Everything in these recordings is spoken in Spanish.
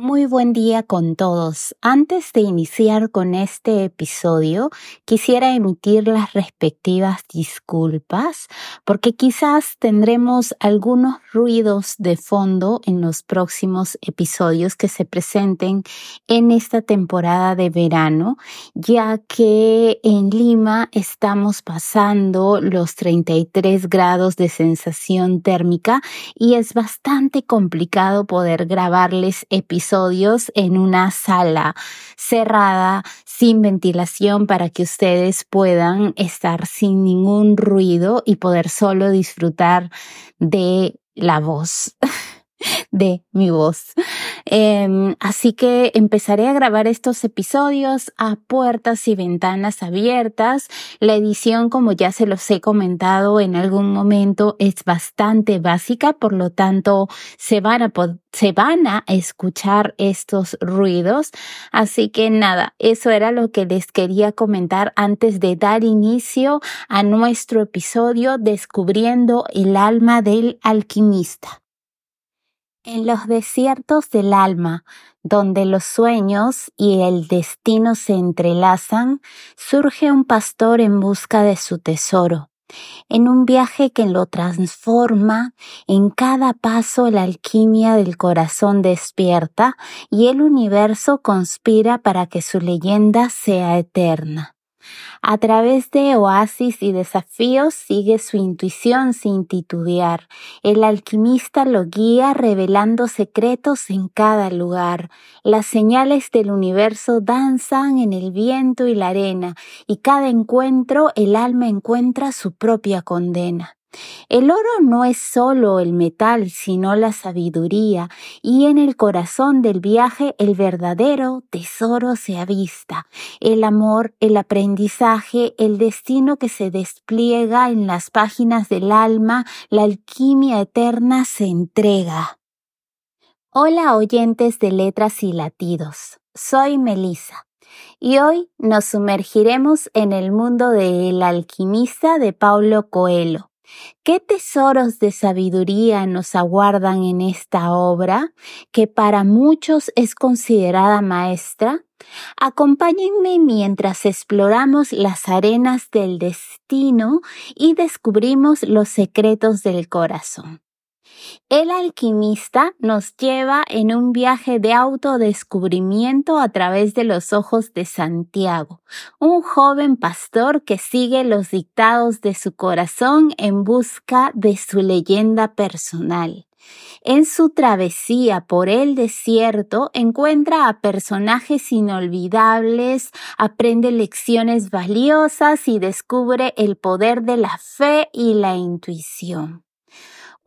Muy buen día con todos. Antes de iniciar con este episodio, quisiera emitir las respectivas disculpas porque quizás tendremos algunos ruidos de fondo en los próximos episodios que se presenten en esta temporada de verano, ya que en Lima estamos pasando los 33 grados de sensación térmica y es bastante complicado poder grabarles episodios en una sala cerrada, sin ventilación, para que ustedes puedan estar sin ningún ruido y poder solo disfrutar de la voz. de mi voz. Em, así que empezaré a grabar estos episodios a puertas y ventanas abiertas. La edición, como ya se los he comentado en algún momento, es bastante básica, por lo tanto se van a, se van a escuchar estos ruidos. Así que nada, eso era lo que les quería comentar antes de dar inicio a nuestro episodio Descubriendo el alma del alquimista. En los desiertos del alma, donde los sueños y el destino se entrelazan, surge un pastor en busca de su tesoro. En un viaje que lo transforma, en cada paso la alquimia del corazón despierta y el universo conspira para que su leyenda sea eterna. A través de oasis y desafíos sigue su intuición sin titubear. El alquimista lo guía revelando secretos en cada lugar. Las señales del universo danzan en el viento y la arena, y cada encuentro el alma encuentra su propia condena. El oro no es solo el metal, sino la sabiduría, y en el corazón del viaje el verdadero tesoro se avista, el amor, el aprendizaje, el destino que se despliega en las páginas del alma, la alquimia eterna se entrega. Hola oyentes de letras y latidos, soy Melissa. Y hoy nos sumergiremos en el mundo de El alquimista de Paulo Coelho ¿Qué tesoros de sabiduría nos aguardan en esta obra, que para muchos es considerada maestra? Acompáñenme mientras exploramos las arenas del destino y descubrimos los secretos del corazón. El alquimista nos lleva en un viaje de autodescubrimiento a través de los ojos de Santiago, un joven pastor que sigue los dictados de su corazón en busca de su leyenda personal. En su travesía por el desierto encuentra a personajes inolvidables, aprende lecciones valiosas y descubre el poder de la fe y la intuición.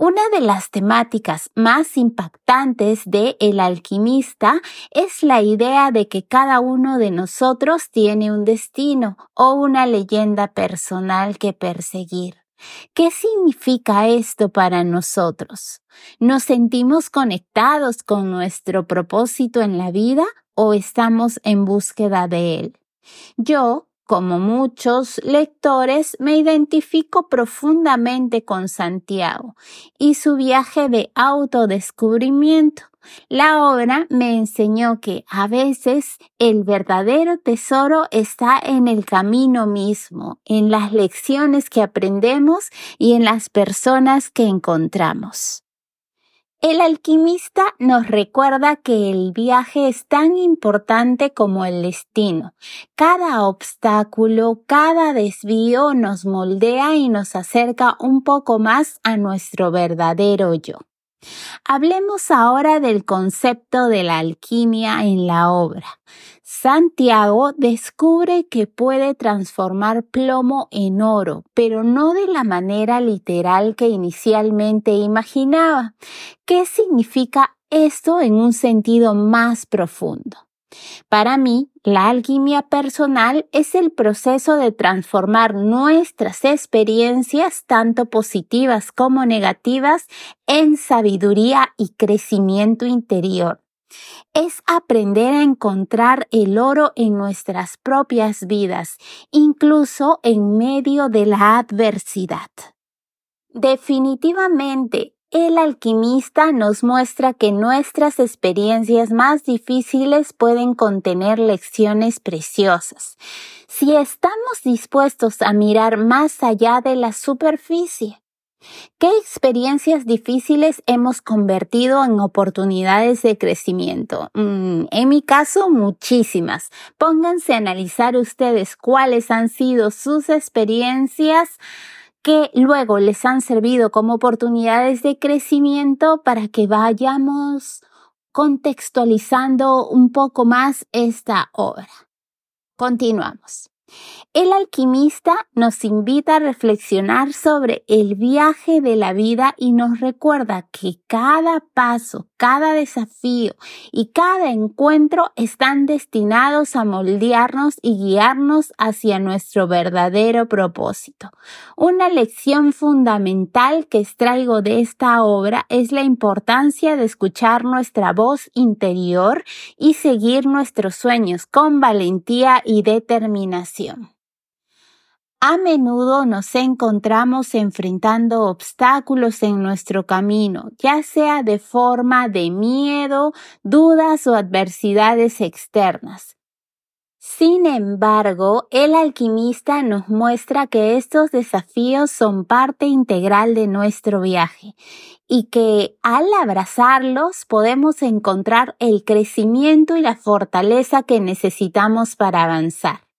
Una de las temáticas más impactantes de El alquimista es la idea de que cada uno de nosotros tiene un destino o una leyenda personal que perseguir. ¿Qué significa esto para nosotros? ¿Nos sentimos conectados con nuestro propósito en la vida o estamos en búsqueda de él? Yo, como muchos lectores, me identifico profundamente con Santiago y su viaje de autodescubrimiento. La obra me enseñó que a veces el verdadero tesoro está en el camino mismo, en las lecciones que aprendemos y en las personas que encontramos. El alquimista nos recuerda que el viaje es tan importante como el destino. Cada obstáculo, cada desvío nos moldea y nos acerca un poco más a nuestro verdadero yo. Hablemos ahora del concepto de la alquimia en la obra. Santiago descubre que puede transformar plomo en oro, pero no de la manera literal que inicialmente imaginaba. ¿Qué significa esto en un sentido más profundo? Para mí, la alquimia personal es el proceso de transformar nuestras experiencias, tanto positivas como negativas, en sabiduría y crecimiento interior. Es aprender a encontrar el oro en nuestras propias vidas, incluso en medio de la adversidad. Definitivamente, el alquimista nos muestra que nuestras experiencias más difíciles pueden contener lecciones preciosas, si estamos dispuestos a mirar más allá de la superficie. ¿Qué experiencias difíciles hemos convertido en oportunidades de crecimiento? Mm, en mi caso, muchísimas. Pónganse a analizar ustedes cuáles han sido sus experiencias que luego les han servido como oportunidades de crecimiento para que vayamos contextualizando un poco más esta obra. Continuamos. El alquimista nos invita a reflexionar sobre el viaje de la vida y nos recuerda que cada paso, cada desafío y cada encuentro están destinados a moldearnos y guiarnos hacia nuestro verdadero propósito. Una lección fundamental que extraigo de esta obra es la importancia de escuchar nuestra voz interior y seguir nuestros sueños con valentía y determinación. A menudo nos encontramos enfrentando obstáculos en nuestro camino, ya sea de forma de miedo, dudas o adversidades externas. Sin embargo, el alquimista nos muestra que estos desafíos son parte integral de nuestro viaje y que al abrazarlos podemos encontrar el crecimiento y la fortaleza que necesitamos para avanzar.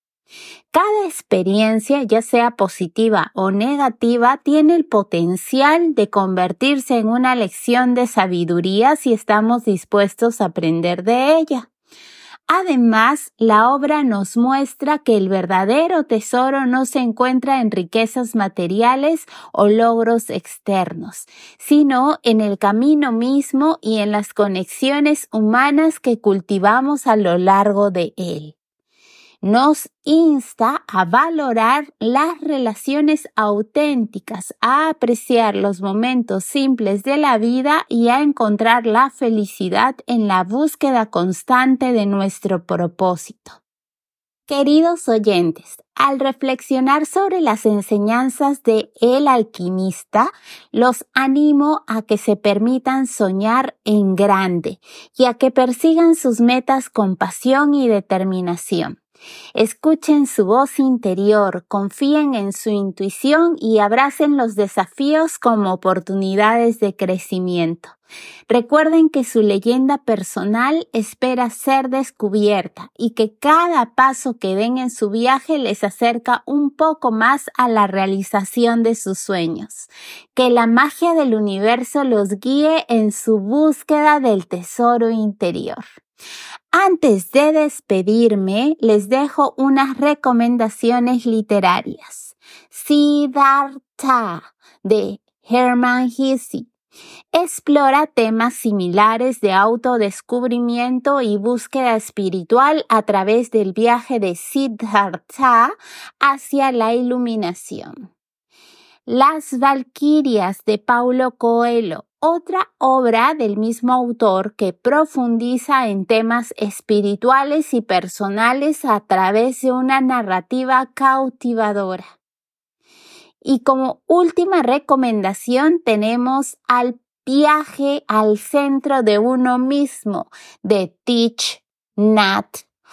Cada experiencia, ya sea positiva o negativa, tiene el potencial de convertirse en una lección de sabiduría si estamos dispuestos a aprender de ella. Además, la obra nos muestra que el verdadero tesoro no se encuentra en riquezas materiales o logros externos, sino en el camino mismo y en las conexiones humanas que cultivamos a lo largo de él nos insta a valorar las relaciones auténticas, a apreciar los momentos simples de la vida y a encontrar la felicidad en la búsqueda constante de nuestro propósito. Queridos oyentes, al reflexionar sobre las enseñanzas de El alquimista, los animo a que se permitan soñar en grande y a que persigan sus metas con pasión y determinación. Escuchen su voz interior, confíen en su intuición y abracen los desafíos como oportunidades de crecimiento. Recuerden que su leyenda personal espera ser descubierta y que cada paso que den en su viaje les acerca un poco más a la realización de sus sueños. Que la magia del universo los guíe en su búsqueda del tesoro interior. Antes de despedirme, les dejo unas recomendaciones literarias. Siddhartha de Hermann Hesse explora temas similares de autodescubrimiento y búsqueda espiritual a través del viaje de Siddhartha hacia la iluminación. Las Valquirias de Paulo Coelho otra obra del mismo autor que profundiza en temas espirituales y personales a través de una narrativa cautivadora. Y como última recomendación tenemos al viaje al centro de uno mismo de Teach Nat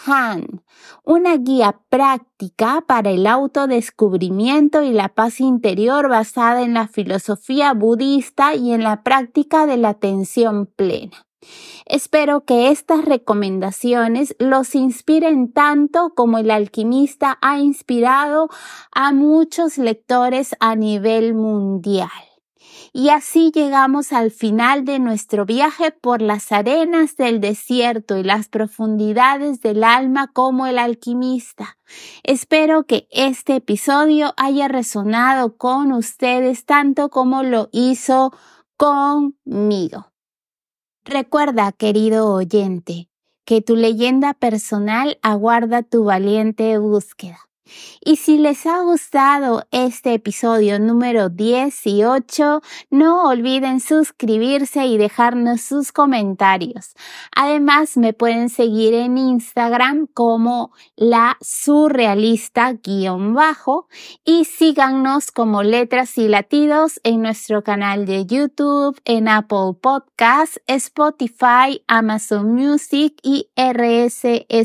Han, una guía práctica para el autodescubrimiento y la paz interior basada en la filosofía budista y en la práctica de la atención plena. Espero que estas recomendaciones los inspiren tanto como el alquimista ha inspirado a muchos lectores a nivel mundial. Y así llegamos al final de nuestro viaje por las arenas del desierto y las profundidades del alma como el alquimista. Espero que este episodio haya resonado con ustedes tanto como lo hizo conmigo. Recuerda, querido oyente, que tu leyenda personal aguarda tu valiente búsqueda Y si les ha gustado este episodio número 18, no olviden suscribirse y dejarnos sus comentarios. Además, me pueden seguir en Instagram como la surrealista-bajo y síganos como letras y latidos en nuestro canal de YouTube, en Apple Podcasts, Spotify, Amazon Music y rss.com.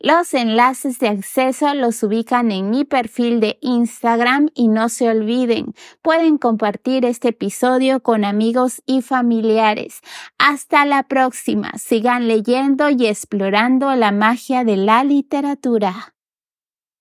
Los enlaces de acceso los ubican en mi perfil de Instagram y no se olviden, pueden compartir este episodio con amigos y familiares. Hasta la próxima, sigan leyendo y explorando la magia de la literatura.